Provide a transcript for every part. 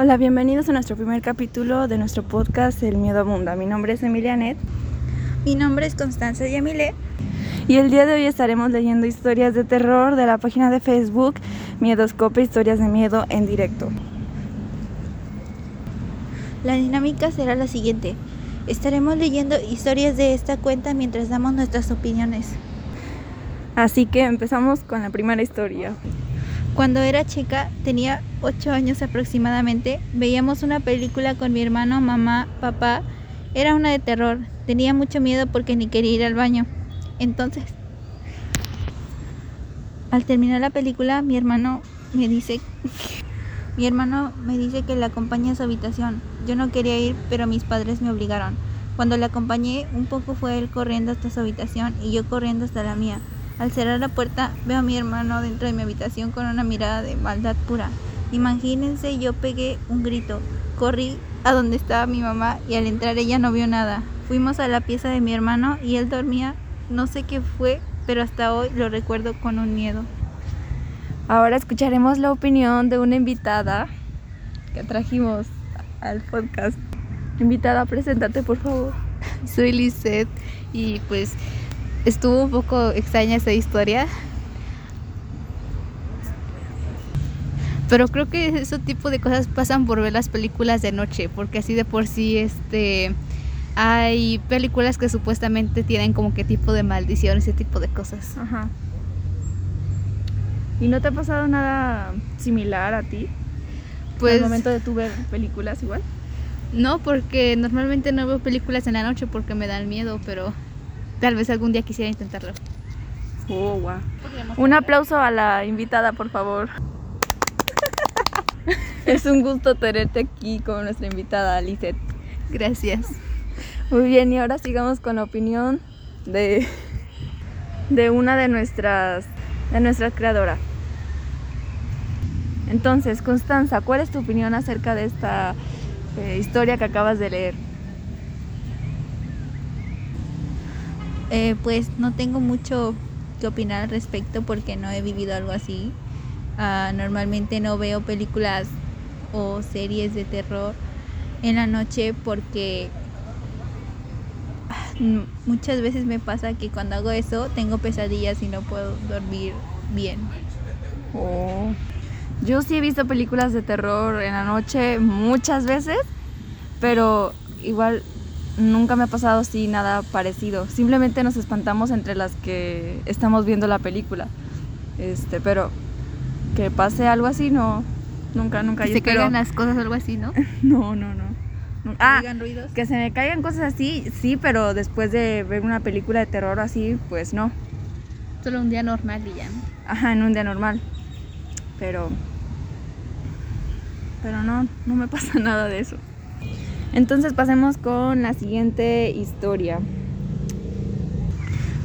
Hola, bienvenidos a nuestro primer capítulo de nuestro podcast El Miedo Abunda. Mi nombre es Emilia Net. Mi nombre es Constanza Yamile. Y el día de hoy estaremos leyendo historias de terror de la página de Facebook Miedoscope Historias de Miedo en directo. La dinámica será la siguiente. Estaremos leyendo historias de esta cuenta mientras damos nuestras opiniones. Así que empezamos con la primera historia. Cuando era chica, tenía 8 años aproximadamente, veíamos una película con mi hermano, mamá, papá. Era una de terror. Tenía mucho miedo porque ni quería ir al baño. Entonces, al terminar la película, mi hermano me dice mi hermano me dice que le acompañe a su habitación. Yo no quería ir, pero mis padres me obligaron. Cuando le acompañé, un poco fue él corriendo hasta su habitación y yo corriendo hasta la mía. Al cerrar la puerta veo a mi hermano dentro de mi habitación con una mirada de maldad pura. Imagínense, yo pegué un grito, corrí a donde estaba mi mamá y al entrar ella no vio nada. Fuimos a la pieza de mi hermano y él dormía, no sé qué fue, pero hasta hoy lo recuerdo con un miedo. Ahora escucharemos la opinión de una invitada que trajimos al podcast. Invitada, preséntate por favor. Soy Lisette y pues estuvo un poco extraña esa historia. Pero creo que ese tipo de cosas pasan por ver las películas de noche, porque así de por sí este hay películas que supuestamente tienen como que tipo de maldición, ese tipo de cosas. Ajá. ¿Y no te ha pasado nada similar a ti? Pues al momento de tu ver películas igual. No, porque normalmente no veo películas en la noche porque me dan miedo, pero Tal vez algún día quisiera intentarlo. Oh, wow. Un aplauso a la invitada, por favor. es un gusto tenerte aquí con nuestra invitada, Lizeth. Gracias. Muy bien, y ahora sigamos con la opinión de, de una de nuestras, de nuestras creadoras. Entonces, Constanza, ¿cuál es tu opinión acerca de esta eh, historia que acabas de leer? Eh, pues no tengo mucho que opinar al respecto porque no he vivido algo así. Uh, normalmente no veo películas o series de terror en la noche porque ah, muchas veces me pasa que cuando hago eso tengo pesadillas y no puedo dormir bien. Oh. Yo sí he visto películas de terror en la noche muchas veces, pero igual nunca me ha pasado así nada parecido. Simplemente nos espantamos entre las que estamos viendo la película. Este, pero que pase algo así, no. Nunca, nunca. Que se caigan las cosas o algo así, ¿no? no, no, no. Ah, ruidos. que se me caigan cosas así, sí, pero después de ver una película de terror así, pues no. Solo un día normal y ya. Ajá, en un día normal. Pero. Pero no, no me pasa nada de eso. Entonces pasemos con la siguiente historia.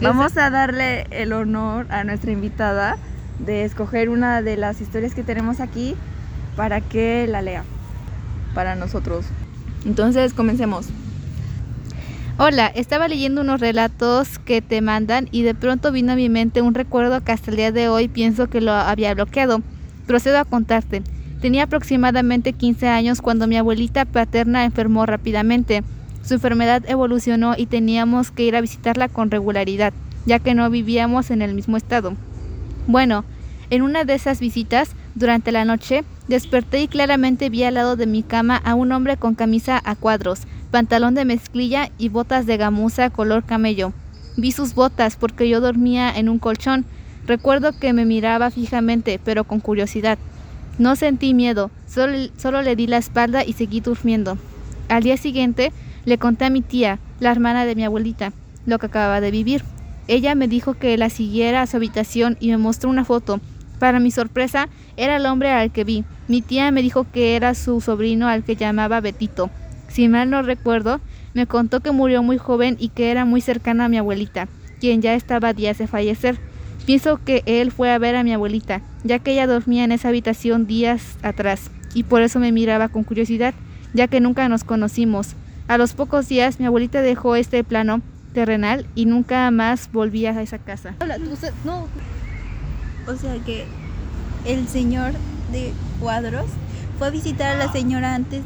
Vamos a darle el honor a nuestra invitada de escoger una de las historias que tenemos aquí para que la lea para nosotros. Entonces, comencemos. Hola, estaba leyendo unos relatos que te mandan y de pronto vino a mi mente un recuerdo que hasta el día de hoy pienso que lo había bloqueado. Procedo a contarte. Tenía aproximadamente 15 años cuando mi abuelita paterna enfermó rápidamente. Su enfermedad evolucionó y teníamos que ir a visitarla con regularidad, ya que no vivíamos en el mismo estado. Bueno, en una de esas visitas, durante la noche, desperté y claramente vi al lado de mi cama a un hombre con camisa a cuadros, pantalón de mezclilla y botas de gamuza color camello. Vi sus botas porque yo dormía en un colchón. Recuerdo que me miraba fijamente, pero con curiosidad. No sentí miedo, solo, le di la espalda y seguí durmiendo. Al día siguiente le conté a mi tía, la hermana de mi abuelita, lo que acababa de vivir. Ella me dijo que la siguiera a su habitación y me mostró una foto. Para mi sorpresa, era el hombre al que vi. Mi tía me dijo que era su sobrino al que llamaba Betito. Si mal no recuerdo, me contó que murió muy joven y que era muy cercana a mi abuelita, quien ya estaba días de fallecer. Pienso que él fue a ver a mi abuelita, ya que ella dormía en esa habitación días atrás, y por eso me miraba con curiosidad, ya que nunca nos conocimos. A los pocos días mi abuelita dejó este plano terrenal y nunca más volvía a esa casa. Hola, no. O sea que el señor de cuadros fue a visitar a la señora antes,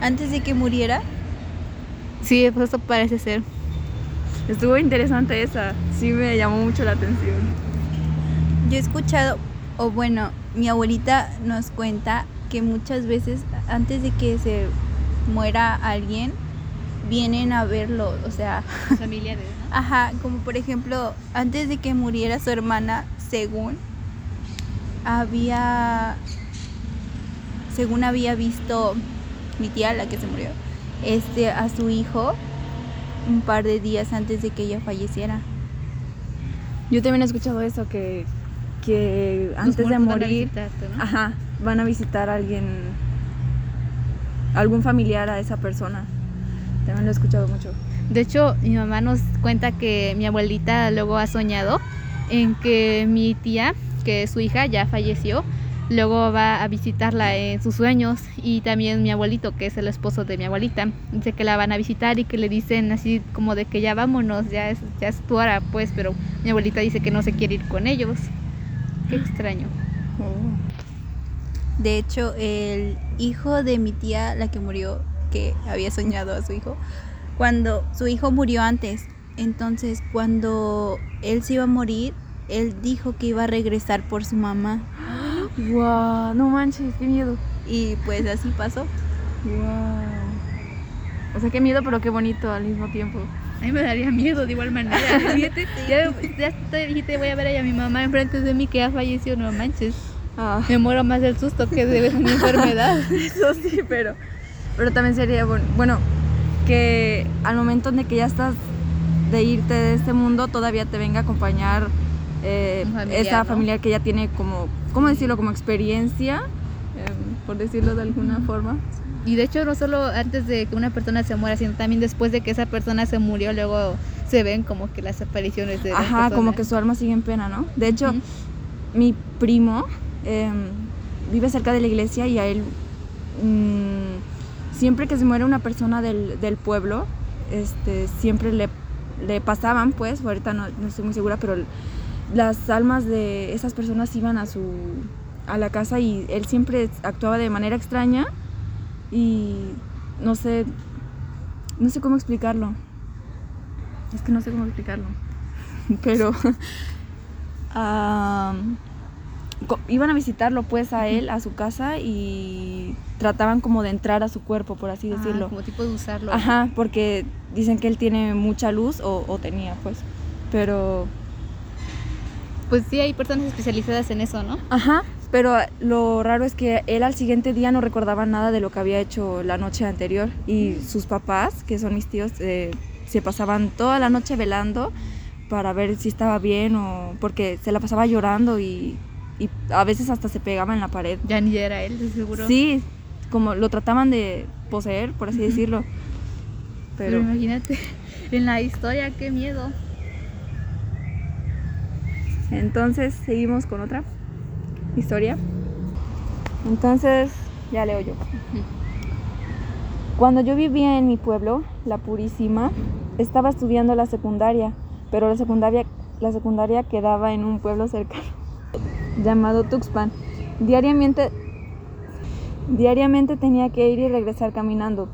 antes de que muriera. Sí, pues eso parece ser. Estuvo interesante esa, sí me llamó mucho la atención. Yo he escuchado, o bueno, mi abuelita nos cuenta que muchas veces antes de que se muera alguien, vienen a verlo, o sea, Familiares, ¿no? Ajá, como por ejemplo, antes de que muriera su hermana, según había según había visto mi tía, la que se murió, este a su hijo un par de días antes de que ella falleciera. Yo también he escuchado eso, que, que antes de muertos van a morir, visitarte, ¿no? ajá, van a visitar a alguien, algún familiar a esa persona. También lo he escuchado mucho. De hecho, mi mamá nos cuenta que mi abuelita luego ha soñado en que mi tía, que su hija ya falleció, luego va a visitarla en sus sueños y también mi abuelito, que es el esposo de mi abuelita, dice que la van a visitar y que le dicen así como de que ya vámonos, ya es, ya tu hora, pues, pero mi abuelita dice que no se quiere ir con ellos. Qué extraño. De hecho, el hijo de mi tía, la que murió, que había soñado a su hijo, cuando su hijo murió antes, entonces cuando él se iba a morir, él dijo que iba a regresar por su mamá Wow, no manches, qué miedo. y pues así pasó. Wow. O sea, qué miedo, pero qué bonito al mismo tiempo. A mí me daría miedo de igual manera. Fíjate, ya, ya te dijiste, voy a ver a mi mamá enfrente de mí que ya falleció, no manches. Ah, Me muero más del susto que de una enfermedad. eso sí, pero, pero también sería bueno, bueno, que al momento de que ya estás de irte de este mundo, todavía te venga a acompañar eh, familiar, esa ¿no? familiar que ya tiene como, ¿cómo decirlo? Como experiencia, em, por decirlo de alguna forma. Y de hecho, no solo antes de que una persona se muera, sino también después de que esa persona se murió, luego se ven como que las apariciones de Ajá, como que su alma sigue en pena, ¿no? De hecho, mi primo em, vive cerca de la iglesia y a él mm, siempre que se muere una persona del, del pueblo, este, siempre le, le pasaban, pues, ahorita no, no estoy muy segura, pero las almas de esas personas iban a su a la casa y él siempre actuaba de manera extraña y no sé no sé cómo explicarlo. Es que no sé cómo explicarlo. Pero co- iban a visitarlo pues a él, a su casa y trataban como de entrar a su cuerpo, por así Ah, decirlo. como tipo de usarlo. Ajá, porque dicen que él tiene mucha luz o, o tenía pues. Pero, Pues sí, hay personas especializadas en eso, ¿no? ajá, pero lo raro es que él al siguiente día no recordaba nada de lo que había hecho la noche anterior y sus papás, que son mis tíos, eh, se pasaban toda la noche velando para ver si estaba bien o porque se la pasaba llorando y, y a veces hasta se pegaba en la pared. Ya ni era él, de seguro. Sí, como lo trataban de poseer, por así decirlo. Pero Pero imagínate, en la historia, qué miedo. Entonces seguimos con otra historia. Entonces, ya leo yo. Cuando yo vivía en mi pueblo, La Purísima, estaba estudiando la secundaria, pero la secundaria, la secundaria quedaba en un pueblo cercano llamado Tuxpan. Diariamente, diariamente tenía que ir y regresar caminando.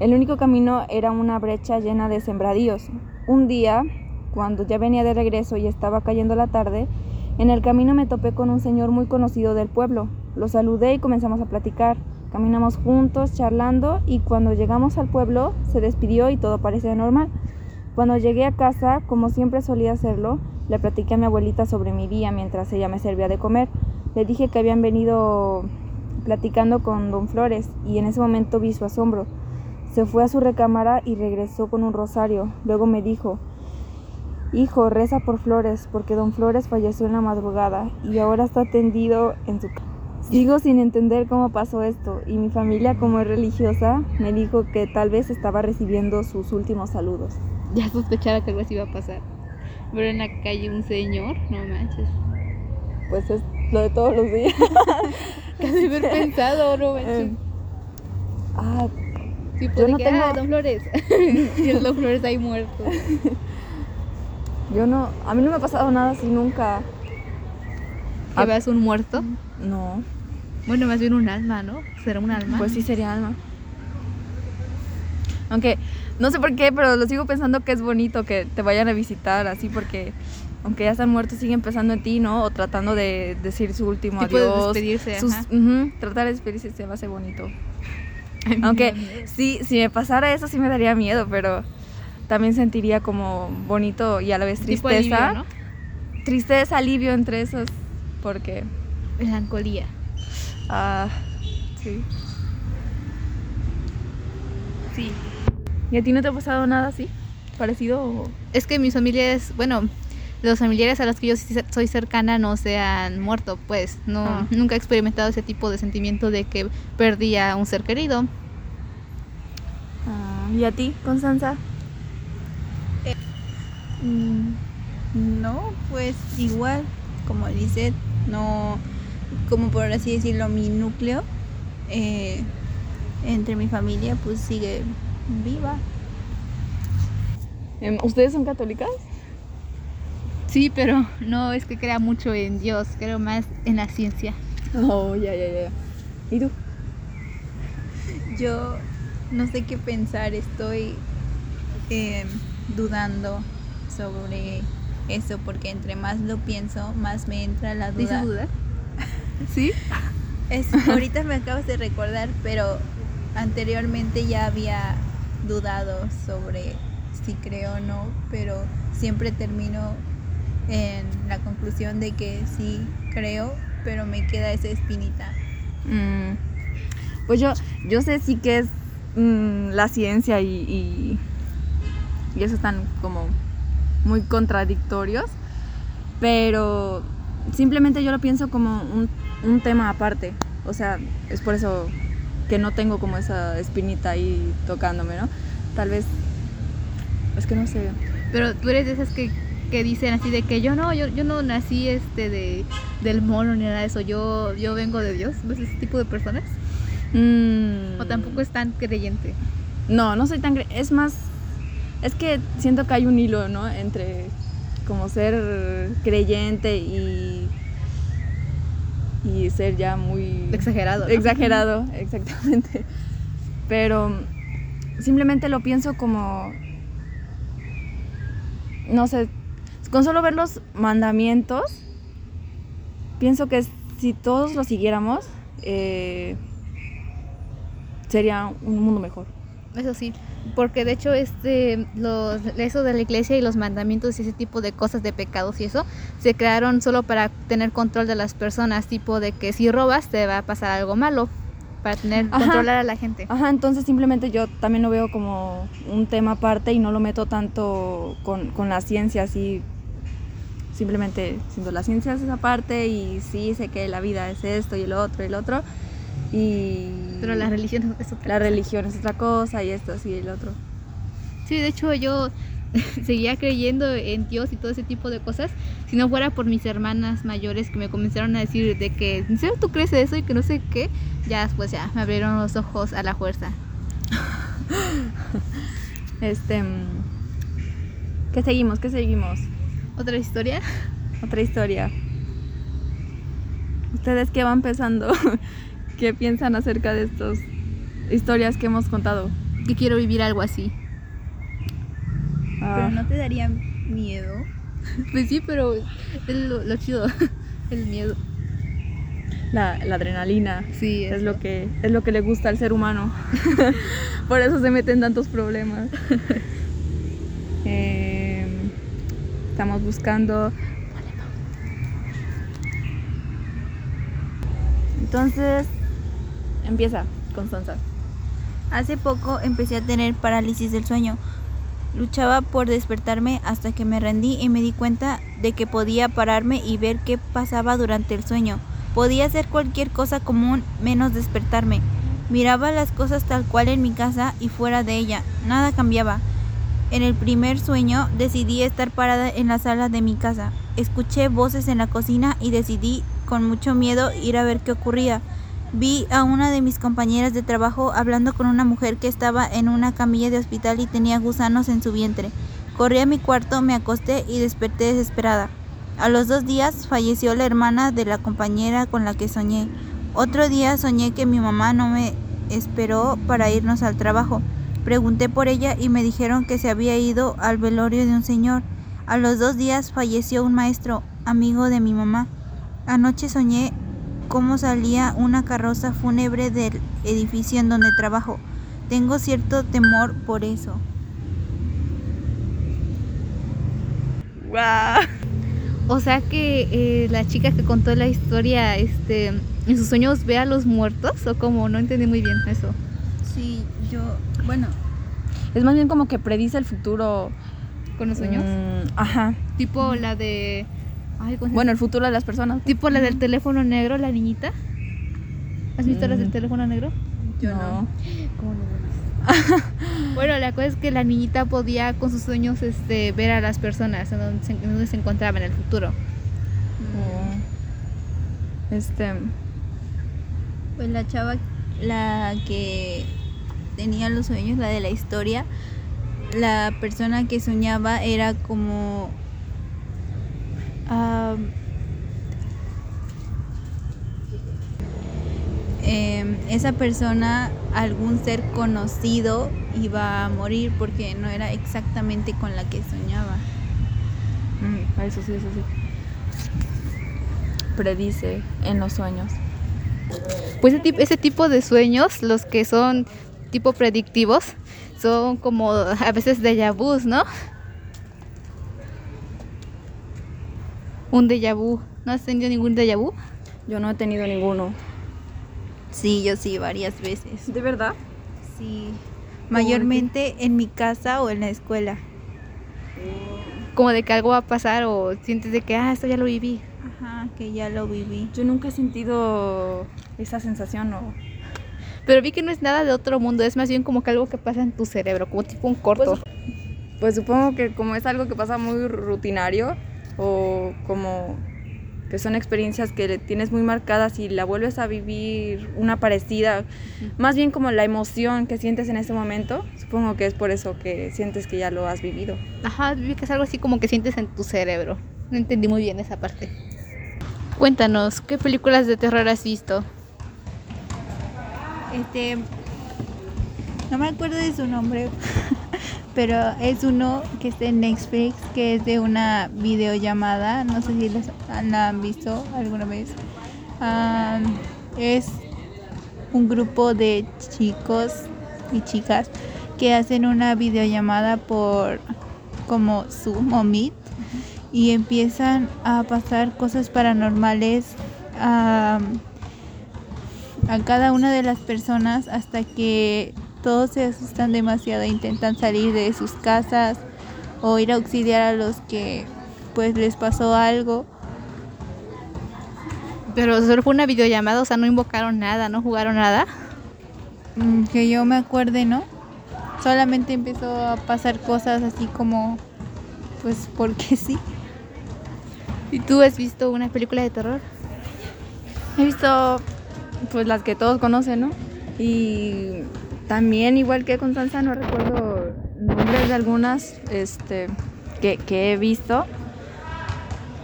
El único camino era una brecha llena de sembradíos. Un día, cuando ya venía de regreso y estaba cayendo la tarde, en el camino me topé con un señor muy conocido del pueblo. Lo saludé y comenzamos a platicar. Caminamos juntos, charlando, y cuando llegamos al pueblo, se despidió y todo parecía normal. Cuando llegué a casa, como siempre solía hacerlo, le platiqué a mi abuelita sobre mi día mientras ella me servía de comer. Le dije que habían venido platicando con don Flores y en ese momento vi su asombro. Se fue a su recámara y regresó con un rosario. Luego me dijo, Hijo, reza por Flores, porque don Flores falleció en la madrugada y ahora está tendido en su cama. Sigo sin entender cómo pasó esto y mi familia, como es religiosa, me dijo que tal vez estaba recibiendo sus últimos saludos. Ya sospechaba que algo así iba a pasar. Ver en la calle un señor, no manches. Pues es lo de todos los días. Casi haber pensado, no manches. Eh, ah, Sí, yo pues no de que, tengo- ah, Don Flores. y el Don Flores ahí muerto. yo no, a mí no me ha pasado nada así nunca. ¿Que veas un muerto? No. Bueno, más bien un alma, ¿no? Será un alma. Pues sí sería alma. Aunque no sé por qué, pero lo sigo pensando que es bonito que te vayan a visitar así porque aunque ya están muertos siguen pensando en ti, ¿no? O tratando de decir su último Tipo de adiós. despedirse, Sus- ajá. tratar de despedirse se me hace bonito. Ay, me da Aunque sí, si me pasara eso sí me daría miedo, pero también sentiría como bonito y a la vez Tipo tristeza. Tristeza, alivio entre esos, porque... Melancolía. ah sí. Sí. ¿Y a ti no te ha pasado nada así? ¿Parecido? o- Es que mis familiares, bueno, los familiares a los que yo soy cercana no se han muerto, pues. No, Ah. nunca he experimentado ese tipo de sentimiento de que perdí a un ser querido. Ah, ¿Y a ti, Constanza? Mm, No, pues igual, como dice, no, como por así decirlo, mi núcleo eh, entre mi familia pues sigue viva. Em, ¿Ustedes son católicas? Sí, pero no es que crea mucho en Dios, creo más en la ciencia. Oh, ya, ya, ya. ¿Y tú? Yo no sé qué pensar, estoy eh, dudando sobre eso porque entre más lo pienso, más me entra la ¿Te hizo duda. ¿Sí? Es, ahorita me acabas de recordar, pero anteriormente ya había dudado sobre si creo o no, pero siempre termino en la conclusión de que sí creo, pero me queda esa espinita. Mm, pues yo, yo sé sí que es mm, la ciencia y, y, y eso están como muy contradictorios, pero simplemente yo lo pienso como un, un tema aparte. O sea, es por eso que no tengo como esa espinita ahí tocándome, ¿no? Tal vez, es que no sé. Pero tú eres de esas que, que dicen así de que yo no, yo, yo no nací este de, del mono ni nada de eso, yo, yo vengo de Dios. ¿Ves ese tipo de personas? Mm, O tampoco es tan creyente. No, no soy tan... cre- Es más... Es que siento que hay un hilo, ¿no? Entre como ser creyente y... Y ser ya muy... Exagerado. ¿no? Exagerado, exactamente. Pero simplemente lo pienso como... No sé, con solo ver los mandamientos, pienso que si todos los siguiéramos, eh, sería un mundo mejor. Eso sí, porque de hecho este los eso de la iglesia y los mandamientos y ese tipo de cosas de pecados y eso se crearon solo para tener control de las personas, tipo de que si robas te va a pasar algo malo para tener Ajá. controlar a la gente. Ajá, entonces simplemente yo también lo veo como un tema aparte y no lo meto tanto con, con la ciencia, así simplemente siendo la ciencia es esa parte y sí sé que la vida es esto y el otro y el otro y Pero la religión es otra la cosa. religión es otra cosa y esto así y el otro. Sí, de hecho yo seguía creyendo en Dios y todo ese tipo de cosas si no fuera por mis hermanas mayores que me comenzaron a decir de que ¿en serio tú crees eso y que no sé qué? Ya después ya me abrieron los ojos a la fuerza. Este, mm, ¿qué seguimos? ¿Qué seguimos? ¿Otra historia? Otra historia. ¿Ustedes qué van pensando? ¿Qué piensan acerca de estas historias que hemos contado? Que quiero vivir algo así. Ah, Pero no te daría miedo. Pues sí, pero es lo, lo chido, el miedo. la, la adrenalina Sí, es lo que es lo que le gusta al ser humano. Por eso se meten tantos problemas. Em, estamos buscando. Entonces, empieza, Constanza. Hace poco empecé a tener parálisis del sueño. Luchaba por despertarme hasta que me rendí y me di cuenta de que podía pararme y ver qué pasaba durante el sueño. Podía hacer cualquier cosa común menos despertarme. Miraba las cosas tal cual en mi casa y fuera de ella. Nada cambiaba. En el primer sueño decidí estar parada en la sala de mi casa. Escuché voces en la cocina y decidí con mucho miedo ir a ver qué ocurría. Vi a una de mis compañeras de trabajo hablando con una mujer que estaba en una camilla de hospital y tenía gusanos en su vientre. Corrí a mi cuarto, me acosté y desperté desesperada. A los dos días falleció la hermana de la compañera con la que soñé. Otro día soñé que mi mamá no me esperó para irnos al trabajo. Pregunté por ella y me dijeron que se había ido al velorio de un señor. A los dos días falleció un maestro, amigo de mi mamá. Anoche soñé cómo salía una carroza fúnebre del edificio en donde trabajo. Tengo cierto temor por eso. ¡Guau! O sea que eh, la chica que contó la historia, este, en sus sueños ve a los muertos o como no entendí muy bien eso. Sí, yo, bueno, Es más bien como que predice el futuro. Con los sueños. Mm, ajá. Tipo la de. Ay, ¿cómo Bueno, el futuro de las personas. Tipo la del teléfono negro, la niñita. ¿Has visto las del Mm. teléfono negro? yo no. ¿Cómo no ves? bueno, la cosa es que la niñita podía con sus sueños este, ver a las personas en donde se, en donde se encontraban en el futuro. Oh. Este. Pues la chava, la que tenía los sueños, la de la historia, la persona que soñaba era como... em, esa persona, algún ser conocido, iba a morir porque no era exactamente con la que soñaba. mm, eso sí, eso sí. Predice en los sueños. Pues ese, tip- ese tipo de sueños, los que son tipo predictivos, son como a veces déjà vus, ¿no? Un déjà vu. ¿No has tenido ningún déjà vu? Yo no he tenido ninguno. Sí, yo sí, varias veces. ¿De verdad? Sí, mayormente en mi casa o en la escuela. Como de que algo va a pasar o sientes de que, ah, esto ya lo viví. Ajá, que ya lo viví. Yo nunca he sentido esa sensación o Pero vi que no es nada de otro mundo, es más bien como que algo que pasa en tu cerebro, como tipo un corto. Pues supongo que como es algo que pasa muy rutinario o como que son experiencias que le tienes muy marcadas y la vuelves a vivir una parecida, más bien como la emoción que sientes en ese momento, supongo que es por eso que sientes que ya lo has vivido. Ajá, que es algo así como que sientes en tu cerebro. No entendí muy bien esa parte. Cuéntanos, ¿qué películas de terror has visto? Este, no me acuerdo de su nombre, pero es uno que está en Netflix, que es de una videollamada. No sé si los- la han visto alguna vez. Es un grupo de chicos y chicas que hacen una videollamada por como Zoom o Meet y empiezan a pasar cosas paranormales am, a cada una de las personas hasta que todos se asustan demasiado e intentan salir de sus casas o ir a auxiliar a los que pues les pasó algo. Pero solo fue una videollamada, o sea, no invocaron nada, no jugaron nada. Mm, Que yo me acuerde, ¿no? Solamente empezó a pasar cosas así como pues porque sí. ¿Y tú has visto una película de terror? He visto pues las que todos conocen, ¿no? Y también igual que Constanza no recuerdo nombres de algunas este que, que he visto.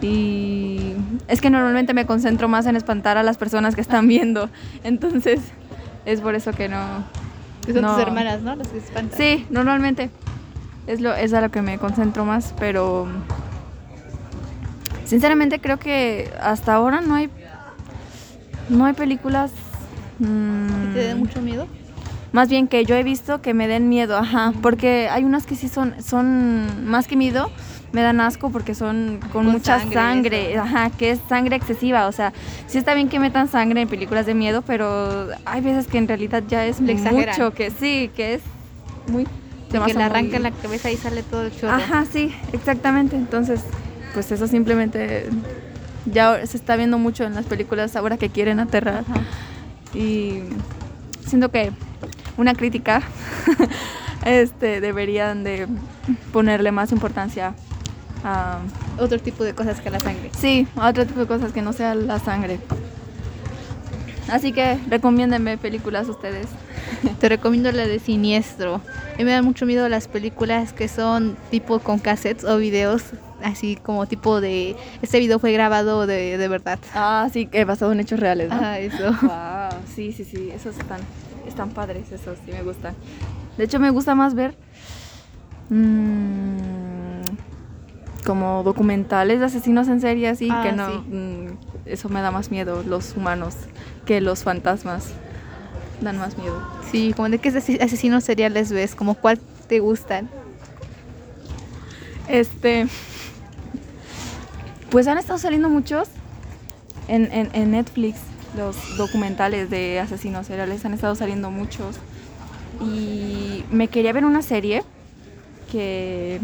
Y es que normalmente me concentro más en espantar a las personas que están viendo. Entonces, es por eso que no. Que son No. tus hermanas, ¿no? Las que espantan. Sí, normalmente. Es, lo, es a lo que me concentro más, pero. Sinceramente creo que hasta ahora no hay. No hay películas. mm, ¿Te da mucho miedo? Más bien que yo he visto que me den miedo, ajá, porque hay unas que sí son, son más que miedo, me dan asco porque son con, Con mucha sangre, ajá, que es sangre excesiva, o sea, sí está bien que metan sangre en películas de miedo, pero hay veces que en realidad ya es Le exageran. mucho, que sí, que es muy... Que le arrancan la cabeza y sale todo el chorro. Ajá, sí, exactamente, entonces, pues eso simplemente ya se está viendo mucho en las películas ahora que quieren aterrar. Ajá. Y siento que una crítica este deberían de ponerle más importancia a Otro tipo de cosas que la sangre. sí, a otro tipo de cosas que no sea la sangre. Así que recomiéndenme películas ustedes. Te recomiendo la de Siniestro. A mí me dan mucho miedo las películas que son tipo con cassettes o videos, así como tipo de... Este video fue grabado de, de verdad. Ah, sí, que basado en hechos reales, ¿no? Ah, eso. Wow, sí, sí, sí, esos están, están padres, esos sí me gustan. De hecho, me gusta más ver mm, como documentales de asesinos en serie, así Ah, que no. sí. mm, eso me da más miedo, los humanos, que los fantasmas. Dan más miedo. Sí, como de qué ase- asesinos seriales ves, como cuál te gustan. Este. Pues han estado saliendo muchos en, en- en Netflix. Los documentales de asesinos seriales han estado saliendo muchos. Y me quería ver una serie que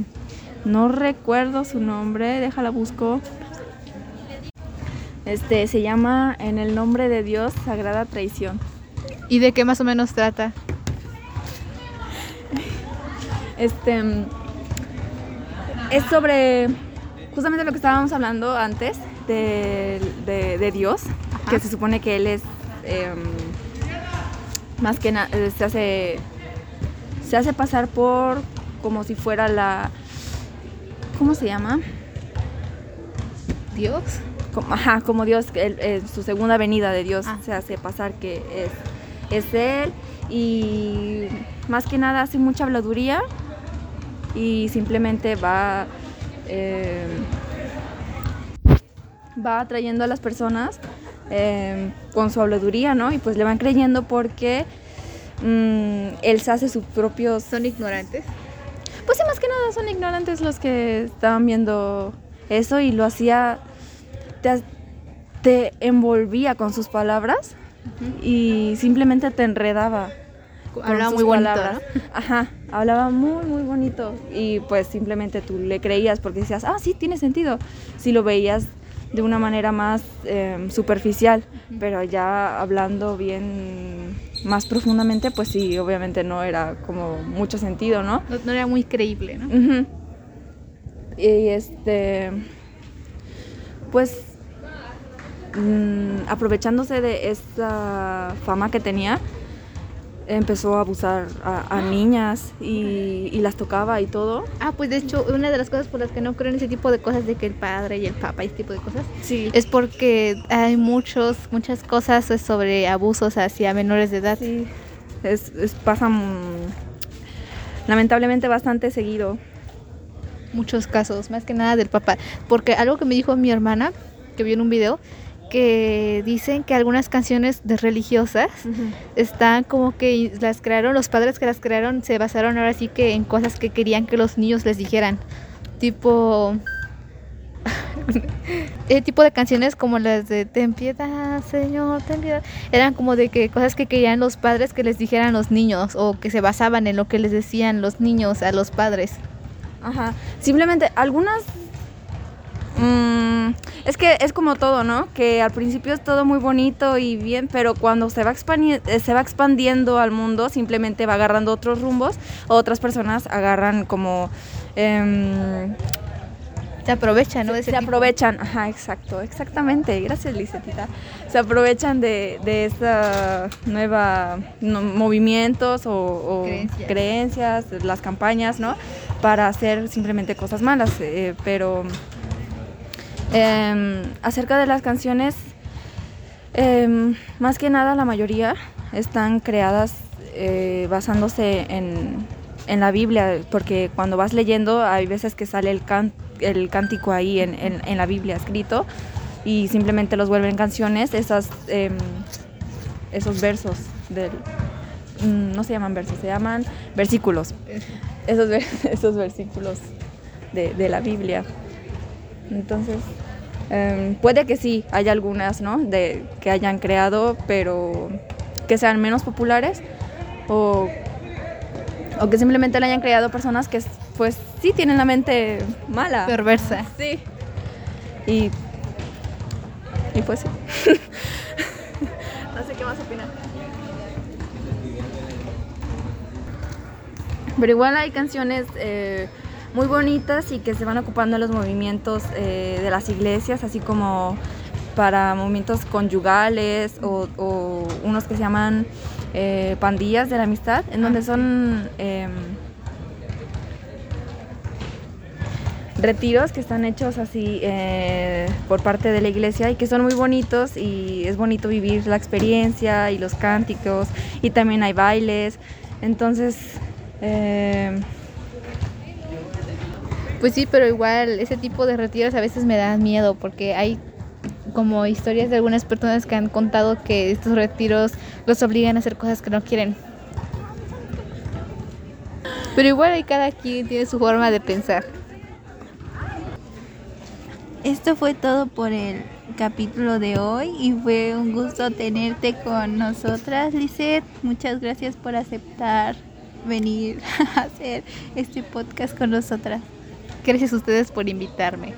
no recuerdo su nombre, déjala busco. Este se llama En el nombre de Dios, Sagrada Traición. ¿Y de qué más o menos trata? Este es sobre justamente lo que estábamos hablando antes de, de- de Dios, que se supone que Él es em, más que nada se hace se hace pasar por como si fuera la ¿cómo se llama? ¿Dios? Como, ajá, como Dios, él- eh, su segunda venida de Dios Ah. se hace pasar que es, es Él y más que nada hace mucha habladuría y simplemente va, eh, va atrayendo a las personas eh, con su habladuría, ¿no? Y pues le van creyendo porque mm, Él se hace sus propios... ¿Son ignorantes? Pues sí, más que nada son ignorantes los que estaban viendo eso y lo hacía, te, te envolvía con sus palabras y simplemente te enredaba. Hablaba muy bonito. Ajá, hablaba muy, muy bonito y pues simplemente tú le creías porque decías, ah, sí, tiene sentido. Si lo veías de una manera más eh, superficial, pero ya hablando bien más profundamente, pues sí, obviamente no era como mucho sentido, ¿no? No, no era muy creíble, ¿no? Y este, pues, mm, aprovechándose de esta fama que tenía, empezó a abusar a, a niñas y, y las tocaba y todo. Ah, pues de hecho, una de las cosas por las que no creo en ese tipo de cosas de que el padre y el papa y ese tipo de cosas Sí. es porque hay muchos, muchas cosas sobre abusos hacia menores de edad. Sí, es, es- pasa mm, lamentablemente bastante seguido. Muchos casos, más que nada del papá. Porque algo que me dijo mi hermana, que vio en un video, que dicen que algunas canciones de religiosas están como que las crearon, los padres que las crearon se basaron ahora sí que en cosas que querían que los niños les dijeran. Tipo... El tipo de canciones como las de Ten piedad, Señor, ten piedad. Eran como de que cosas que querían los padres que les dijeran los niños o que se basaban en lo que les decían los niños a los padres. Ajá. Simplemente algunas. Mm, es que es como todo, ¿no? Que al principio es todo muy bonito y bien, pero cuando se va, eh, se va expandiendo al mundo, simplemente va agarrando otros rumbos. Otras personas agarran como. em, Se aprovechan, ¿no? De se aprovechan, ajá, exacto, exactamente. Gracias, Lisetita. Se aprovechan de, de esta nueva no, movimientos o, o Creencias. las campañas, ¿no? Para hacer simplemente cosas malas. eh, pero em, acerca de las canciones, em, más que nada la mayoría están creadas eh, basándose en, en la Biblia, porque cuando vas leyendo hay veces que sale el, can- el cántico ahí en, en- en la Biblia escrito y simplemente los vuelven canciones, esas, em, esos versos del... mm, No se llaman versos, se llaman versículos. Esos, esos versículos de, de la Biblia. Entonces, em, puede que sí, haya algunas, ¿no? De, que hayan creado, pero que sean menos populares o, o que simplemente la hayan creado personas que, pues, sí tienen la mente mala. Perversa. Sí. Y, y pues sí. no sé qué más opinar. Pero igual hay canciones eh, muy bonitas y que se van ocupando en los movimientos eh, de las iglesias, así como para momentos conyugales o, o unos que se llaman eh, pandillas de la amistad, en donde son em, retiros que están hechos así eh, por parte de la iglesia y que son muy bonitos y es bonito vivir la experiencia y los cánticos y también hay bailes. Entonces, em, Pues sí, pero igual ese tipo de retiros a veces me dan miedo porque hay como historias de algunas personas que han contado que estos retiros los obligan a hacer cosas que no quieren. Pero igual hay cada quien tiene su forma de pensar. Esto fue todo por el capítulo de hoy y fue un gusto tenerte con nosotras, Lisette. Muchas gracias por aceptar venir a hacer este podcast con nosotras. Gracias a ustedes por invitarme.